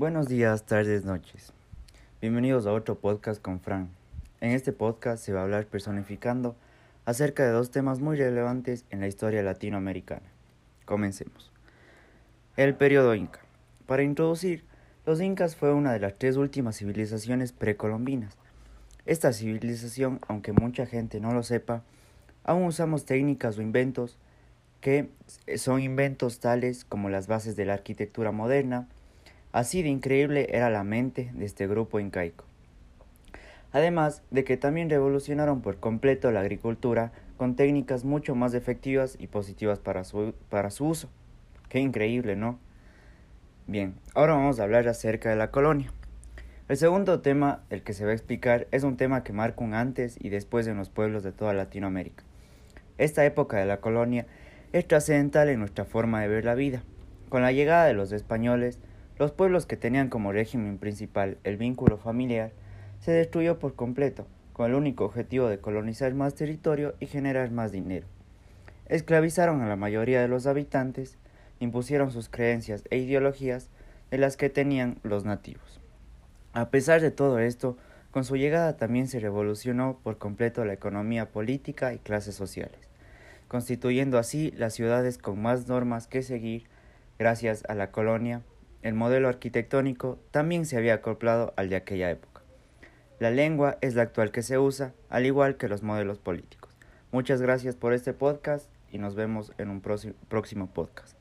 Buenos días, tardes, noches. Bienvenidos a otro podcast con Fran. En este podcast se va a hablar personificando acerca de dos temas muy relevantes en la historia latinoamericana. Comencemos. El periodo Inca. Para introducir, los incas fue una de las tres últimas civilizaciones precolombinas. Esta civilización, aunque mucha gente no lo sepa, aún usamos técnicas o inventos que son inventos tales como las bases de la arquitectura moderna, Así de increíble era la mente de este grupo incaico. Además de que también revolucionaron por completo la agricultura con técnicas mucho más efectivas y positivas para su, para su uso. Qué increíble, ¿no? Bien, ahora vamos a hablar acerca de la colonia. El segundo tema, el que se va a explicar, es un tema que marca un antes y después en los pueblos de toda Latinoamérica. Esta época de la colonia es trascendental en nuestra forma de ver la vida. Con la llegada de los españoles, los pueblos que tenían como régimen principal el vínculo familiar se destruyó por completo, con el único objetivo de colonizar más territorio y generar más dinero. Esclavizaron a la mayoría de los habitantes, impusieron sus creencias e ideologías de las que tenían los nativos. A pesar de todo esto, con su llegada también se revolucionó por completo la economía política y clases sociales, constituyendo así las ciudades con más normas que seguir gracias a la colonia el modelo arquitectónico también se había acoplado al de aquella época. La lengua es la actual que se usa, al igual que los modelos políticos. Muchas gracias por este podcast y nos vemos en un próximo podcast.